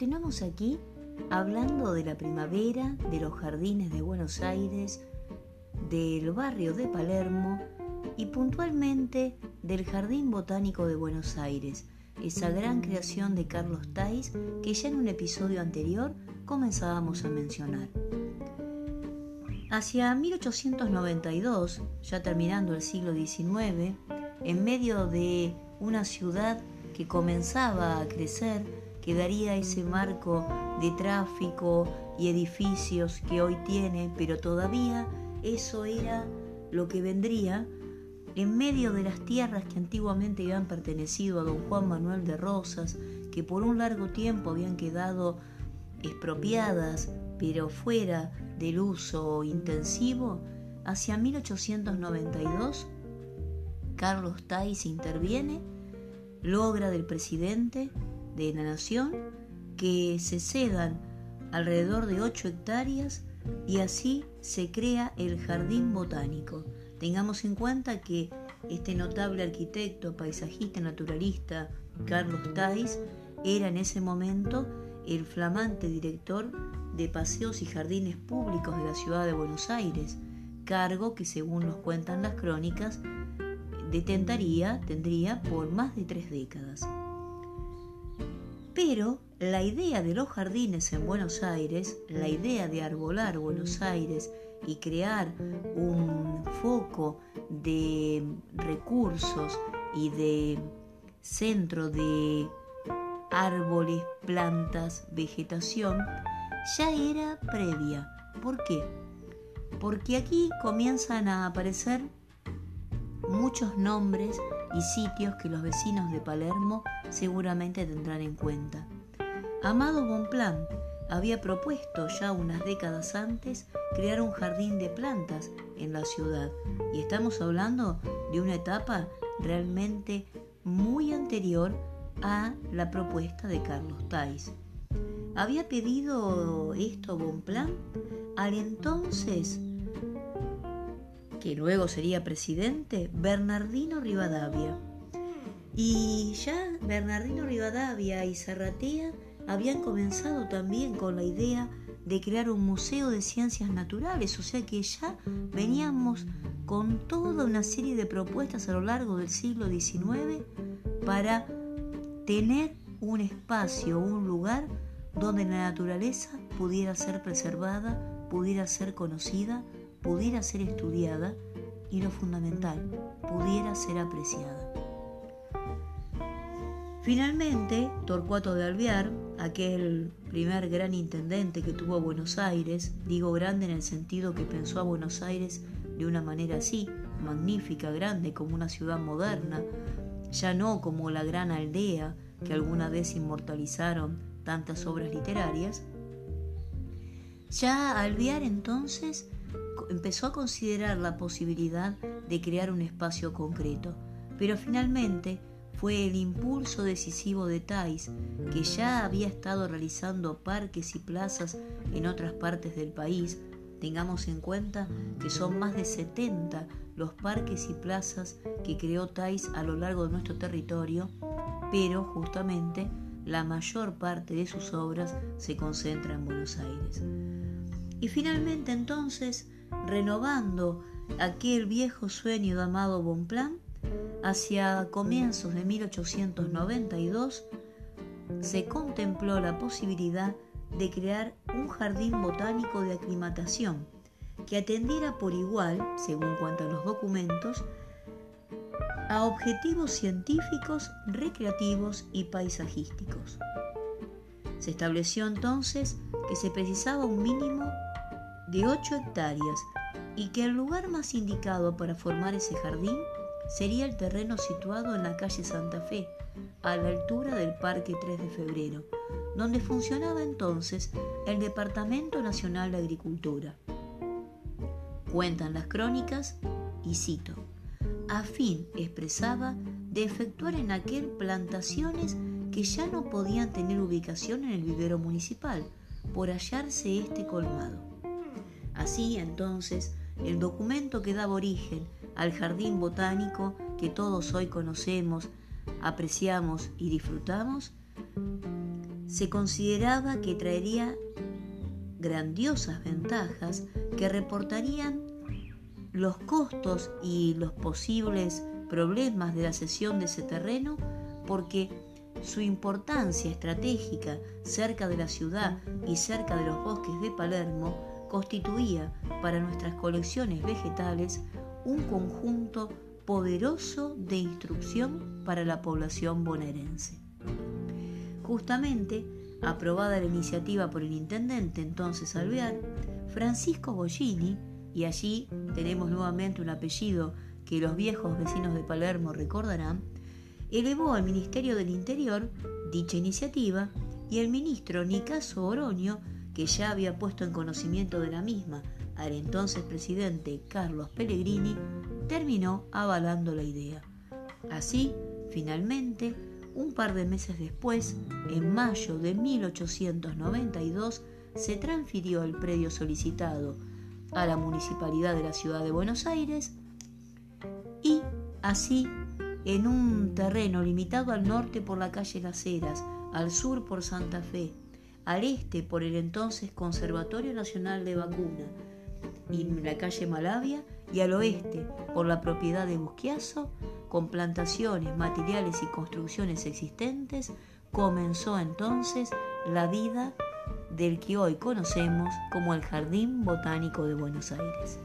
continuamos aquí hablando de la primavera, de los jardines de Buenos Aires, del barrio de Palermo y puntualmente del Jardín Botánico de Buenos Aires, esa gran creación de Carlos Tais que ya en un episodio anterior comenzábamos a mencionar. Hacia 1892, ya terminando el siglo XIX, en medio de una ciudad que comenzaba a crecer, que daría ese marco de tráfico y edificios que hoy tiene, pero todavía eso era lo que vendría en medio de las tierras que antiguamente habían pertenecido a don Juan Manuel de Rosas, que por un largo tiempo habían quedado expropiadas, pero fuera del uso intensivo, hacia 1892, Carlos Tais interviene, logra del presidente de la nación que se cedan alrededor de 8 hectáreas y así se crea el jardín botánico. Tengamos en cuenta que este notable arquitecto, paisajista, naturalista, Carlos Tais, era en ese momento el flamante director de paseos y jardines públicos de la ciudad de Buenos Aires, cargo que según nos cuentan las crónicas, detentaría, tendría por más de tres décadas. Pero la idea de los jardines en Buenos Aires, la idea de arbolar Buenos Aires y crear un foco de recursos y de centro de árboles, plantas, vegetación, ya era previa. ¿Por qué? Porque aquí comienzan a aparecer muchos nombres y sitios que los vecinos de Palermo seguramente tendrán en cuenta. Amado Bonplan había propuesto ya unas décadas antes crear un jardín de plantas en la ciudad y estamos hablando de una etapa realmente muy anterior a la propuesta de Carlos Tais. Había pedido esto Bonplan al entonces que luego sería presidente, Bernardino Rivadavia. Y ya Bernardino Rivadavia y Zarratea habían comenzado también con la idea de crear un museo de ciencias naturales, o sea que ya veníamos con toda una serie de propuestas a lo largo del siglo XIX para tener un espacio, un lugar donde la naturaleza pudiera ser preservada, pudiera ser conocida, pudiera ser estudiada y lo fundamental, pudiera ser apreciada. Finalmente, Torcuato de Alvear, aquel primer gran intendente que tuvo Buenos Aires, digo grande en el sentido que pensó a Buenos Aires de una manera así, magnífica, grande, como una ciudad moderna, ya no como la gran aldea que alguna vez inmortalizaron tantas obras literarias, ya Alvear entonces empezó a considerar la posibilidad de crear un espacio concreto, pero finalmente fue el impulso decisivo de Thais, que ya había estado realizando parques y plazas en otras partes del país. Tengamos en cuenta que son más de 70 los parques y plazas que creó Thais a lo largo de nuestro territorio, pero justamente la mayor parte de sus obras se concentra en Buenos Aires. Y finalmente entonces renovando aquel viejo sueño de Amado Bonplan, hacia comienzos de 1892 se contempló la posibilidad de crear un jardín botánico de aclimatación que atendiera por igual, según cuentan los documentos, a objetivos científicos, recreativos y paisajísticos. Se estableció entonces que se precisaba un mínimo de 8 hectáreas y que el lugar más indicado para formar ese jardín sería el terreno situado en la calle Santa Fe, a la altura del Parque 3 de Febrero, donde funcionaba entonces el Departamento Nacional de Agricultura. Cuentan las crónicas, y cito, a fin, expresaba, de efectuar en aquel plantaciones que ya no podían tener ubicación en el vivero municipal, por hallarse este colmado Así entonces, el documento que daba origen al jardín botánico que todos hoy conocemos, apreciamos y disfrutamos, se consideraba que traería grandiosas ventajas que reportarían los costos y los posibles problemas de la cesión de ese terreno porque su importancia estratégica cerca de la ciudad y cerca de los bosques de Palermo constituía para nuestras colecciones vegetales un conjunto poderoso de instrucción para la población bonaerense. Justamente, aprobada la iniciativa por el intendente entonces Alvear, Francisco Bollini, y allí tenemos nuevamente un apellido que los viejos vecinos de Palermo recordarán, elevó al Ministerio del Interior dicha iniciativa y el ministro Nicaso Oroño, que ya había puesto en conocimiento de la misma al entonces presidente Carlos Pellegrini, terminó avalando la idea. Así, finalmente, un par de meses después, en mayo de 1892, se transfirió el predio solicitado a la Municipalidad de la Ciudad de Buenos Aires y así en un terreno limitado al norte por la calle Las Heras, al sur por Santa Fe, al este por el entonces Conservatorio Nacional de Vacuna y la calle Malavia y al oeste por la propiedad de Busquiazo, con plantaciones, materiales y construcciones existentes, comenzó entonces la vida del que hoy conocemos como el Jardín Botánico de Buenos Aires.